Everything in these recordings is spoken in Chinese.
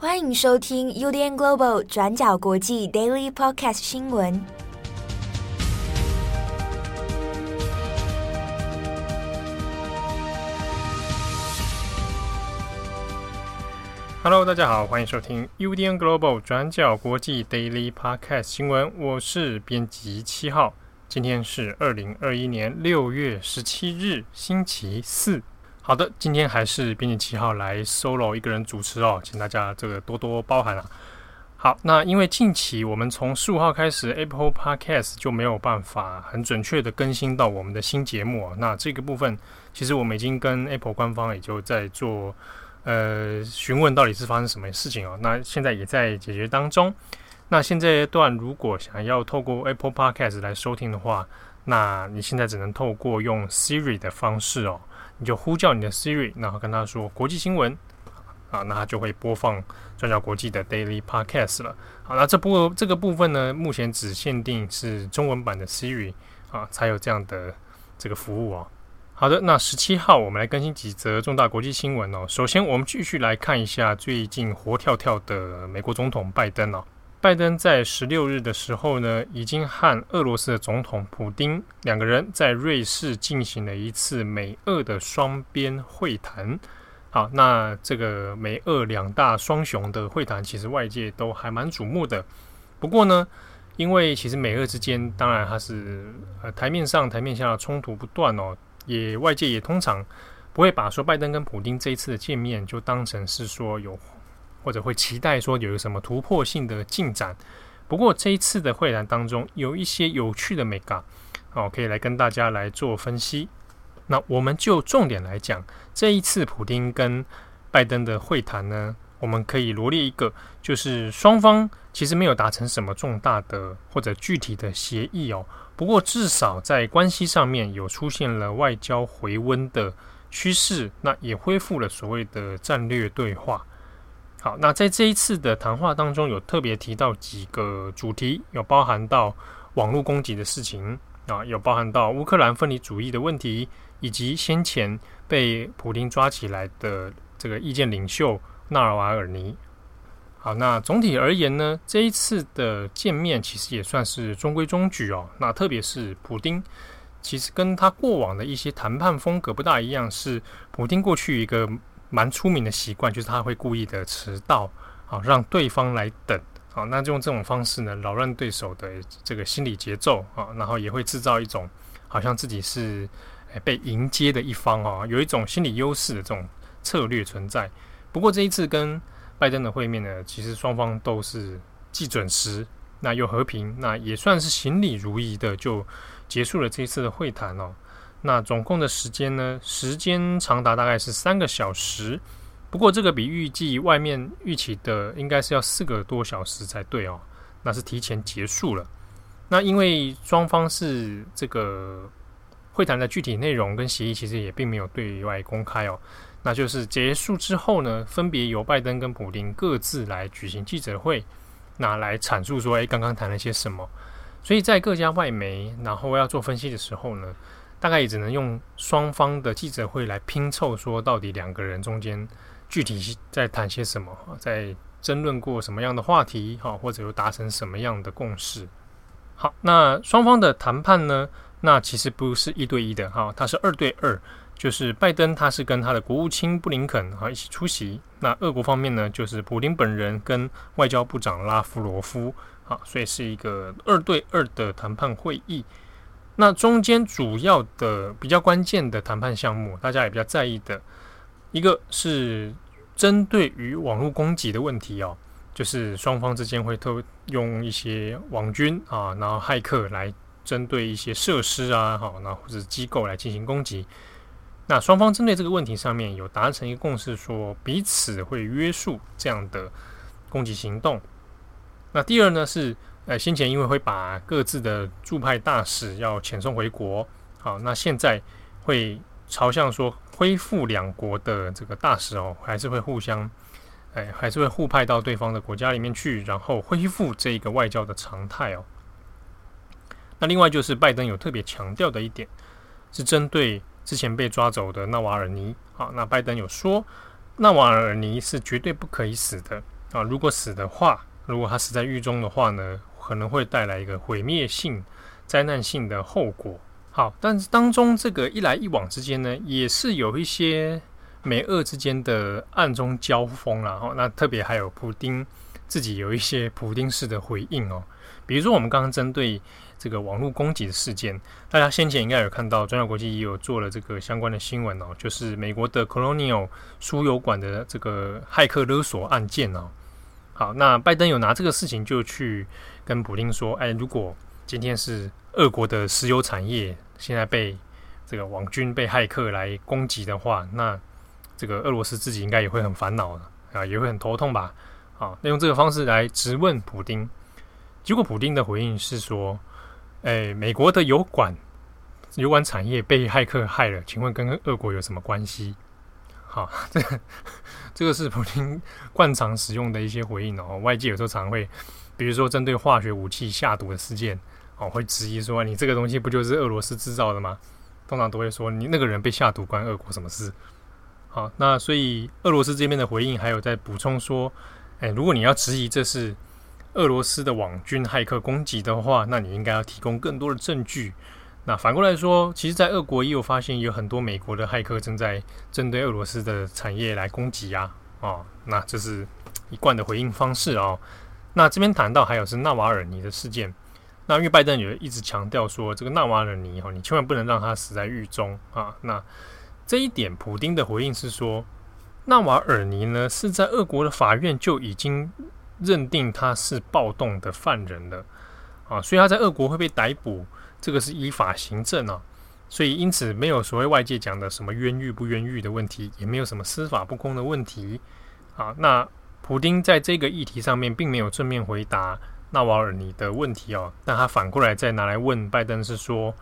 欢迎收听 UDN Global 转角国际 Daily Podcast 新闻。Hello，大家好，欢迎收听 UDN Global 转角国际 Daily Podcast 新闻。我是编辑七号，今天是二零二一年六月十七日，星期四。好的，今天还是编辑七号来 solo 一个人主持哦，请大家这个多多包涵啊。好，那因为近期我们从十五号开始 Apple Podcast 就没有办法很准确的更新到我们的新节目啊。那这个部分其实我们已经跟 Apple 官方也就在做呃询问到底是发生什么事情哦。那现在也在解决当中。那现在段如果想要透过 Apple Podcast 来收听的话，那你现在只能透过用 Siri 的方式哦。你就呼叫你的 Siri，然后跟他说国际新闻啊，那他就会播放转角国际的 Daily Podcast 了。好，那这部这个部分呢，目前只限定是中文版的 Siri 啊，才有这样的这个服务哦。好的，那十七号我们来更新几则重大国际新闻哦。首先，我们继续来看一下最近活跳跳的美国总统拜登哦。拜登在十六日的时候呢，已经和俄罗斯的总统普丁两个人在瑞士进行了一次美俄的双边会谈。好，那这个美俄两大双雄的会谈，其实外界都还蛮瞩目的。不过呢，因为其实美俄之间，当然它是呃台面上、台面下的冲突不断哦，也外界也通常不会把说拜登跟普丁这一次的见面就当成是说有。或者会期待说有个什么突破性的进展。不过这一次的会谈当中有一些有趣的美感，哦，可以来跟大家来做分析。那我们就重点来讲这一次普丁跟拜登的会谈呢，我们可以罗列一个，就是双方其实没有达成什么重大的或者具体的协议哦。不过至少在关系上面有出现了外交回温的趋势，那也恢复了所谓的战略对话。好，那在这一次的谈话当中，有特别提到几个主题，有包含到网络攻击的事情啊，有包含到乌克兰分离主义的问题，以及先前被普丁抓起来的这个意见领袖纳瓦尔尼。好，那总体而言呢，这一次的见面其实也算是中规中矩哦。那特别是普丁，其实跟他过往的一些谈判风格不大一样，是普丁过去一个。蛮出名的习惯就是他会故意的迟到，好让对方来等，好，那就用这种方式呢扰乱对手的这个心理节奏啊，然后也会制造一种好像自己是被迎接的一方啊，有一种心理优势的这种策略存在。不过这一次跟拜登的会面呢，其实双方都是既准时，那又和平，那也算是行礼如仪的就结束了这一次的会谈哦。那总共的时间呢？时间长达大概是三个小时，不过这个比预计外面预期的应该是要四个多小时才对哦。那是提前结束了。那因为双方是这个会谈的具体内容跟协议，其实也并没有对外公开哦。那就是结束之后呢，分别由拜登跟普京各自来举行记者会，那来阐述说，哎，刚刚谈了些什么。所以在各家外媒然后要做分析的时候呢，大概也只能用双方的记者会来拼凑，说到底两个人中间具体在谈些什么，在争论过什么样的话题，哈，或者又达成什么样的共识。好，那双方的谈判呢？那其实不是一对一的，哈，它是二对二，就是拜登他是跟他的国务卿布林肯哈一起出席，那俄国方面呢，就是普林本人跟外交部长拉夫罗夫，啊，所以是一个二对二的谈判会议。那中间主要的比较关键的谈判项目，大家也比较在意的一个是针对于网络攻击的问题哦，就是双方之间会特用一些网军啊，然后骇客来针对一些设施啊，好，那或者机构来进行攻击。那双方针对这个问题上面有达成一个共识，说彼此会约束这样的攻击行动。那第二呢是。呃，先前因为会把各自的驻派大使要遣送回国，好，那现在会朝向说恢复两国的这个大使哦，还是会互相，哎，还是会互派到对方的国家里面去，然后恢复这个外交的常态哦。那另外就是拜登有特别强调的一点，是针对之前被抓走的纳瓦尔尼，好，那拜登有说纳瓦尔尼是绝对不可以死的。啊，如果死的话，如果他死在狱中的话呢，可能会带来一个毁灭性、灾难性的后果。好，但是当中这个一来一往之间呢，也是有一些美俄之间的暗中交锋啦。哈，那特别还有普丁自己有一些普丁式的回应哦，比如说我们刚刚针对这个网络攻击的事件，大家先前应该有看到，中央国际也有做了这个相关的新闻哦，就是美国的 Colonial 输油管的这个骇客勒索案件哦。好，那拜登有拿这个事情就去跟普丁说，哎，如果今天是俄国的石油产业现在被这个网军被骇客来攻击的话，那这个俄罗斯自己应该也会很烦恼啊，也会很头痛吧？好，那用这个方式来质问普丁，结果普丁的回应是说，哎，美国的油管油管产业被骇客害了，请问跟俄国有什么关系？好，这个这个是普丁惯常使用的一些回应哦。外界有时候常会，比如说针对化学武器下毒的事件。哦，会质疑说，你这个东西不就是俄罗斯制造的吗？通常都会说，你那个人被下毒关俄国什么事？好，那所以俄罗斯这边的回应还有在补充说，哎，如果你要质疑这是俄罗斯的网军骇客攻击的话，那你应该要提供更多的证据。那反过来说，其实，在俄国也有发现有很多美国的骇客正在针对俄罗斯的产业来攻击啊。哦，那这是一贯的回应方式哦。那这边谈到还有是纳瓦尔尼的事件。那因为拜登也一直强调说，这个纳瓦尔尼哈，你千万不能让他死在狱中啊。那这一点，普丁的回应是说，纳瓦尔尼呢是在俄国的法院就已经认定他是暴动的犯人了啊，所以他在俄国会被逮捕，这个是依法行政啊。所以因此没有所谓外界讲的什么冤狱不冤狱的问题，也没有什么司法不公的问题啊。那普丁在这个议题上面并没有正面回答。纳瓦尔尼的问题哦，但他反过来再拿来问拜登是说，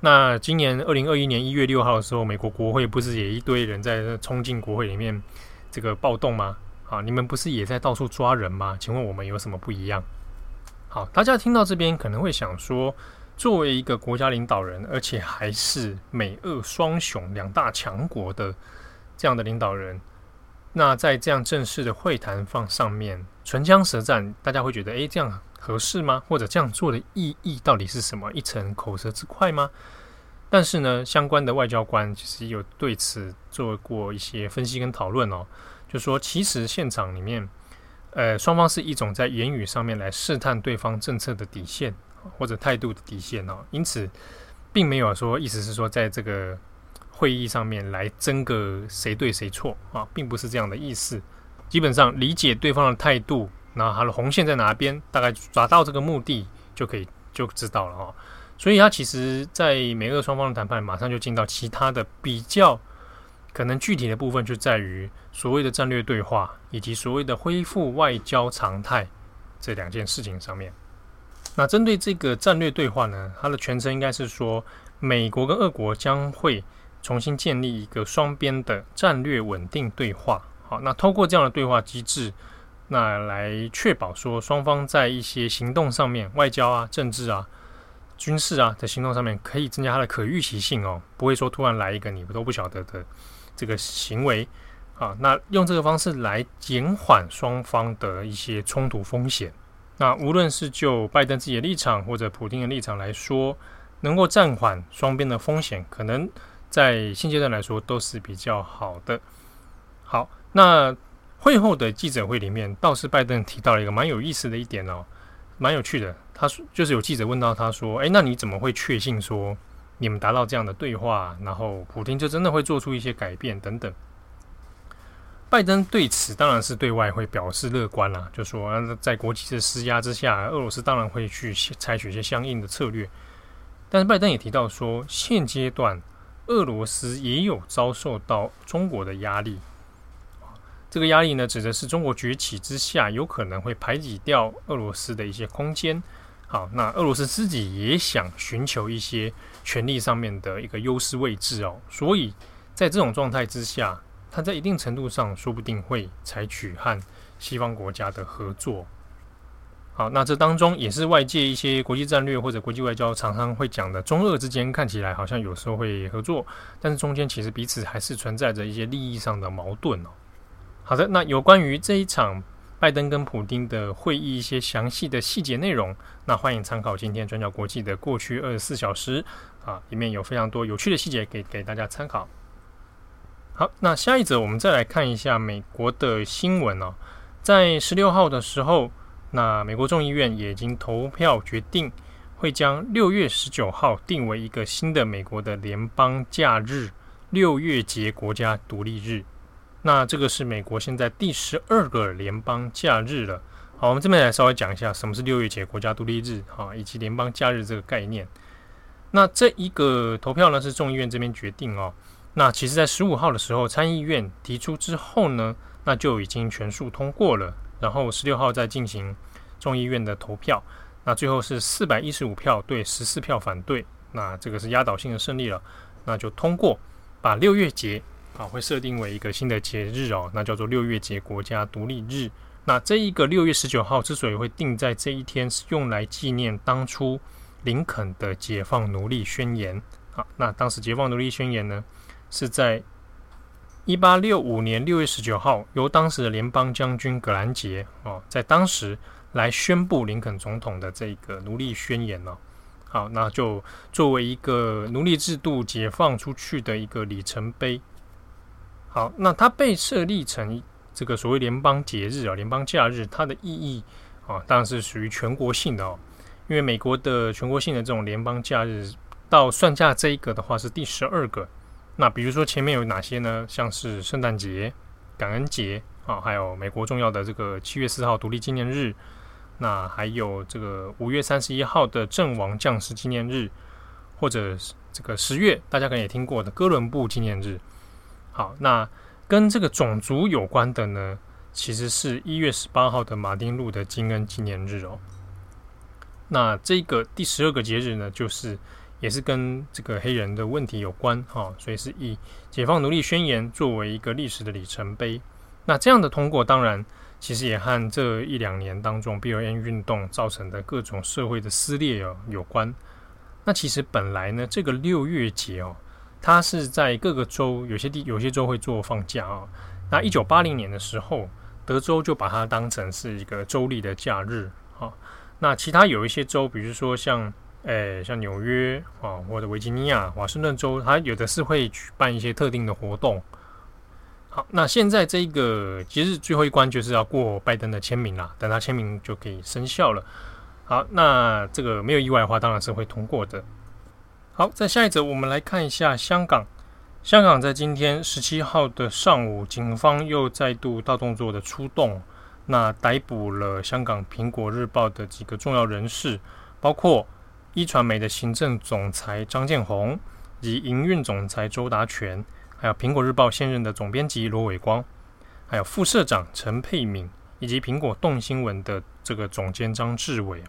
那今年二零二一年一月六号的时候，美国国会不是也一堆人在冲进国会里面这个暴动吗？啊，你们不是也在到处抓人吗？请问我们有什么不一样？好，大家听到这边可能会想说，作为一个国家领导人，而且还是美俄双雄两大强国的这样的领导人。那在这样正式的会谈放上面，唇枪舌战，大家会觉得，诶，这样合适吗？或者这样做的意义到底是什么？一层口舌之快吗？但是呢，相关的外交官其实有对此做过一些分析跟讨论哦，就说其实现场里面，呃，双方是一种在言语上面来试探对方政策的底线或者态度的底线哦，因此并没有说，意思是说在这个。会议上面来争个谁对谁错啊，并不是这样的意思。基本上理解对方的态度，那他的红线在哪边，大概抓到这个目的就可以就知道了哈。所以他其实，在美俄双方的谈判，马上就进到其他的比较可能具体的部分，就在于所谓的战略对话以及所谓的恢复外交常态这两件事情上面。那针对这个战略对话呢，它的全称应该是说，美国跟俄国将会。重新建立一个双边的战略稳定对话，好，那透过这样的对话机制，那来确保说双方在一些行动上面，外交啊、政治啊、军事啊的行动上面，可以增加它的可预期性哦，不会说突然来一个你们都不晓得的这个行为，啊，那用这个方式来减缓双方的一些冲突风险。那无论是就拜登自己的立场或者普京的立场来说，能够暂缓双边的风险，可能。在现阶段来说都是比较好的。好，那会后的记者会里面，倒是拜登提到了一个蛮有意思的一点哦，蛮有趣的。他说，就是有记者问到他说：“诶，那你怎么会确信说你们达到这样的对话，然后普京就真的会做出一些改变等等？”拜登对此当然是对外会表示乐观啦，就说在国际的施压之下，俄罗斯当然会去采取一些相应的策略。但是拜登也提到说，现阶段。俄罗斯也有遭受到中国的压力，这个压力呢，指的是中国崛起之下，有可能会排挤掉俄罗斯的一些空间。好，那俄罗斯自己也想寻求一些权力上面的一个优势位置哦，所以在这种状态之下，他在一定程度上说不定会采取和西方国家的合作。好，那这当中也是外界一些国际战略或者国际外交常常会讲的，中俄之间看起来好像有时候会合作，但是中间其实彼此还是存在着一些利益上的矛盾哦。好的，那有关于这一场拜登跟普丁的会议一些详细的细节内容，那欢迎参考今天转角国际的过去二十四小时啊，里面有非常多有趣的细节给给大家参考。好，那下一则我们再来看一下美国的新闻哦，在十六号的时候，那美国众议院也已经投票决定，会将六月十九号定为一个新的美国的联邦假日——六月节国家独立日。那这个是美国现在第十二个联邦假日了。好，我们这边来稍微讲一下什么是六月节国家独立日啊，以及联邦假日这个概念。那这一个投票呢，是众议院这边决定哦。那其实，在十五号的时候，参议院提出之后呢，那就已经全数通过了。然后十六号再进行众议院的投票，那最后是四百一十五票对十四票反对，那这个是压倒性的胜利了，那就通过把六月节啊会设定为一个新的节日哦，那叫做六月节国家独立日。那这一个六月十九号之所以会定在这一天，是用来纪念当初林肯的解放奴隶宣言。好，那当时解放奴隶宣言呢？是在一八六五年六月十九号，由当时的联邦将军葛兰杰哦，在当时来宣布林肯总统的这个奴隶宣言哦。好，那就作为一个奴隶制度解放出去的一个里程碑。好，那它被设立成这个所谓联邦节日啊，联邦假日，它的意义啊，当然是属于全国性的哦。因为美国的全国性的这种联邦假日，到算下这一个的话，是第十二个。那比如说前面有哪些呢？像是圣诞节、感恩节啊，还有美国重要的这个七月四号独立纪念日，那还有这个五月三十一号的阵亡将士纪念日，或者是这个十月大家可能也听过的哥伦布纪念日。好，那跟这个种族有关的呢，其实是一月十八号的马丁路德金恩纪念日哦。那这个第十二个节日呢，就是。也是跟这个黑人的问题有关哈，所以是以解放奴隶宣言作为一个历史的里程碑。那这样的通过，当然其实也和这一两年当中 BLM 运动造成的各种社会的撕裂哦有关。那其实本来呢，这个六月节哦，它是在各个州有些地有些州会做放假啊。那一九八零年的时候，德州就把它当成是一个州立的假日啊。那其他有一些州，比如说像。诶，像纽约啊，或者维吉尼亚、华盛顿州，它有的是会举办一些特定的活动。好，那现在这个节日最后一关就是要过拜登的签名啦，等他签名就可以生效了。好，那这个没有意外的话，当然是会通过的。好，在下一则，我们来看一下香港。香港在今天十七号的上午，警方又再度大动作的出动，那逮捕了香港苹果日报的几个重要人士，包括。一传媒的行政总裁张建宏，及营运总裁周达全，还有苹果日报现任的总编辑罗伟光，还有副社长陈佩敏，以及苹果动新闻的这个总监张志伟。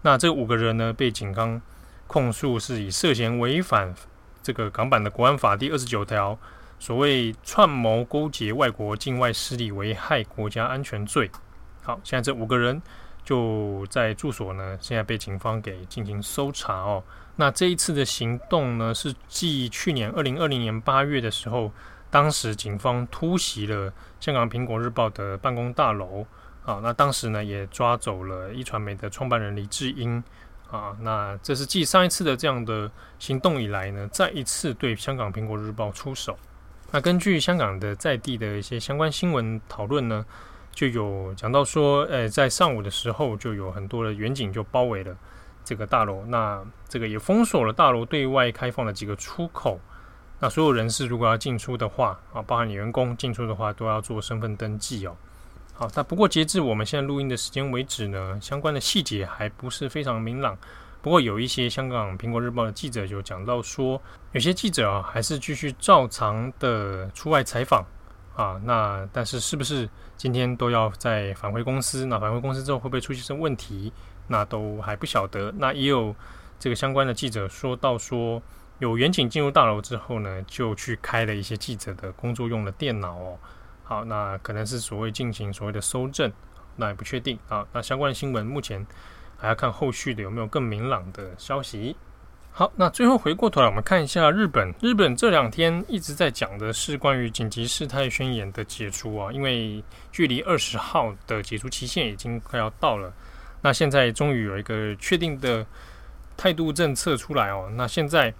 那这五个人呢，被警方控诉是以涉嫌违反这个港版的国安法第二十九条，所谓串谋勾结外国境外势力危害国家安全罪。好，现在这五个人。就在住所呢，现在被警方给进行搜查哦。那这一次的行动呢，是继去年二零二零年八月的时候，当时警方突袭了香港苹果日报的办公大楼啊。那当时呢，也抓走了一传媒的创办人李智英啊。那这是继上一次的这样的行动以来呢，再一次对香港苹果日报出手。那根据香港的在地的一些相关新闻讨论呢。就有讲到说，诶，在上午的时候，就有很多的远景就包围了这个大楼，那这个也封锁了大楼对外开放的几个出口。那所有人士如果要进出的话，啊，包含你员工进出的话，都要做身份登记哦。好，那不过截至我们现在录音的时间为止呢，相关的细节还不是非常明朗。不过有一些香港苹果日报的记者就讲到说，有些记者啊，还是继续照常的出外采访。啊，那但是是不是今天都要再返回公司？那返回公司之后会不会出现什么问题？那都还不晓得。那也有这个相关的记者说到说，有远景进入大楼之后呢，就去开了一些记者的工作用的电脑哦。好，那可能是所谓进行所谓的搜证，那也不确定啊。那相关的新闻目前还要看后续的有没有更明朗的消息。好，那最后回过头来，我们看一下日本。日本这两天一直在讲的是关于紧急事态宣言的解除啊，因为距离二十号的解除期限已经快要到了。那现在终于有一个确定的态度政策出来哦。那现在，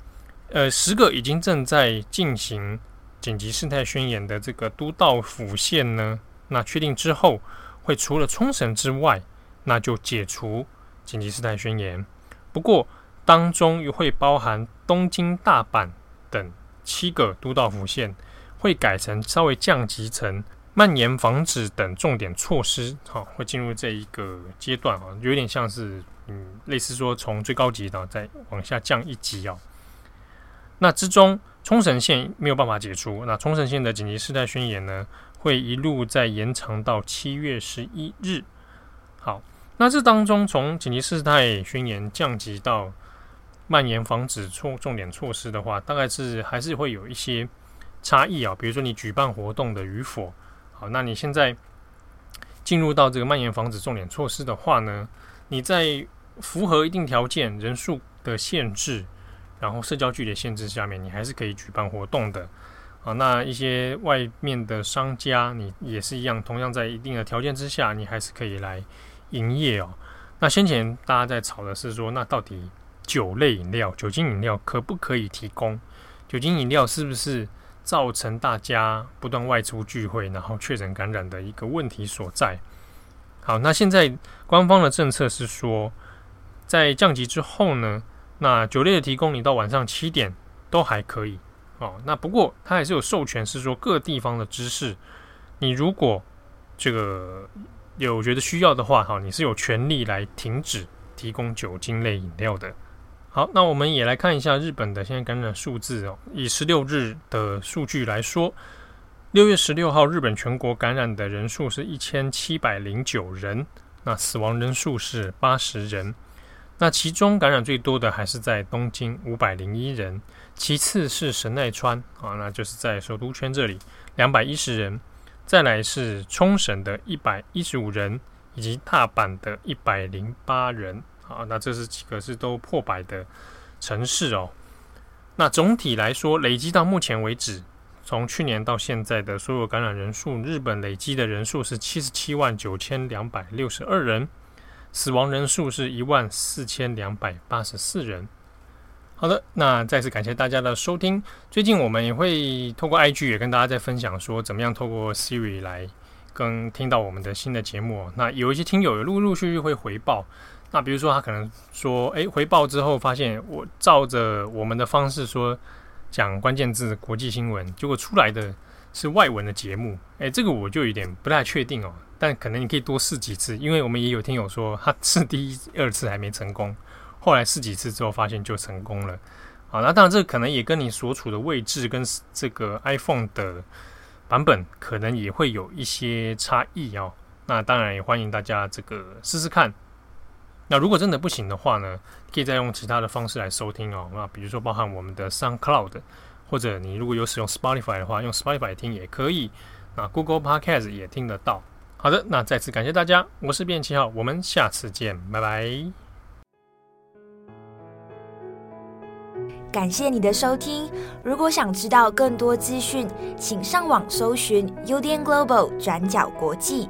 呃，十个已经正在进行紧急事态宣言的这个都道府县呢，那确定之后，会除了冲绳之外，那就解除紧急事态宣言。不过，当中又会包含东京、大阪等七个都道府县，会改成稍微降级成蔓延防止等重点措施，好，会进入这一个阶段啊，有点像是嗯，类似说从最高级的再往下降一级啊。那之中，冲绳县没有办法解除，那冲绳县的紧急事态宣言呢，会一路再延长到七月十一日。好，那这当中从紧急事态宣言降级到蔓延防止措重点措施的话，大概是还是会有一些差异啊。比如说你举办活动的与否，好，那你现在进入到这个蔓延防止重点措施的话呢，你在符合一定条件、人数的限制，然后社交距离限制下面，你还是可以举办活动的。啊，那一些外面的商家，你也是一样，同样在一定的条件之下，你还是可以来营业哦。那先前大家在吵的是说，那到底？酒类饮料、酒精饮料可不可以提供？酒精饮料是不是造成大家不断外出聚会，然后确诊感染的一个问题所在？好，那现在官方的政策是说，在降级之后呢，那酒类的提供，你到晚上七点都还可以哦。那不过它还是有授权，是说各地方的知事，你如果这个有觉得需要的话，哈，你是有权利来停止提供酒精类饮料的。好，那我们也来看一下日本的现在感染数字哦。以十六日的数据来说，六月十六号日本全国感染的人数是一千七百零九人，那死亡人数是八十人。那其中感染最多的还是在东京五百零一人，其次是神奈川啊，那就是在首都圈这里两百一十人，再来是冲绳的一百一十五人，以及大阪的一百零八人。啊，那这是几个是都破百的城市哦。那总体来说，累积到目前为止，从去年到现在的所有感染人数，日本累积的人数是七十七万九千两百六十二人，死亡人数是一万四千两百八十四人。好的，那再次感谢大家的收听。最近我们也会透过 IG 也跟大家在分享说，怎么样透过 Siri 来跟听到我们的新的节目。那有一些听友也陆陆续续会回报。那比如说，他可能说，诶，回报之后发现我照着我们的方式说讲关键字国际新闻，结果出来的是外文的节目，诶，这个我就有点不太确定哦。但可能你可以多试几次，因为我们也有听友说他试第一、二次还没成功，后来试几次之后发现就成功了。好，那当然这可能也跟你所处的位置跟这个 iPhone 的版本可能也会有一些差异哦。那当然也欢迎大家这个试试看。那如果真的不行的话呢，可以再用其他的方式来收听哦。那比如说包含我们的 SoundCloud，或者你如果有使用 Spotify 的话，用 Spotify 听也可以。那 Google Podcast 也听得到。好的，那再次感谢大家，我是变七号，我们下次见，拜拜。感谢你的收听。如果想知道更多资讯，请上网搜寻 UDN Global 转角国际。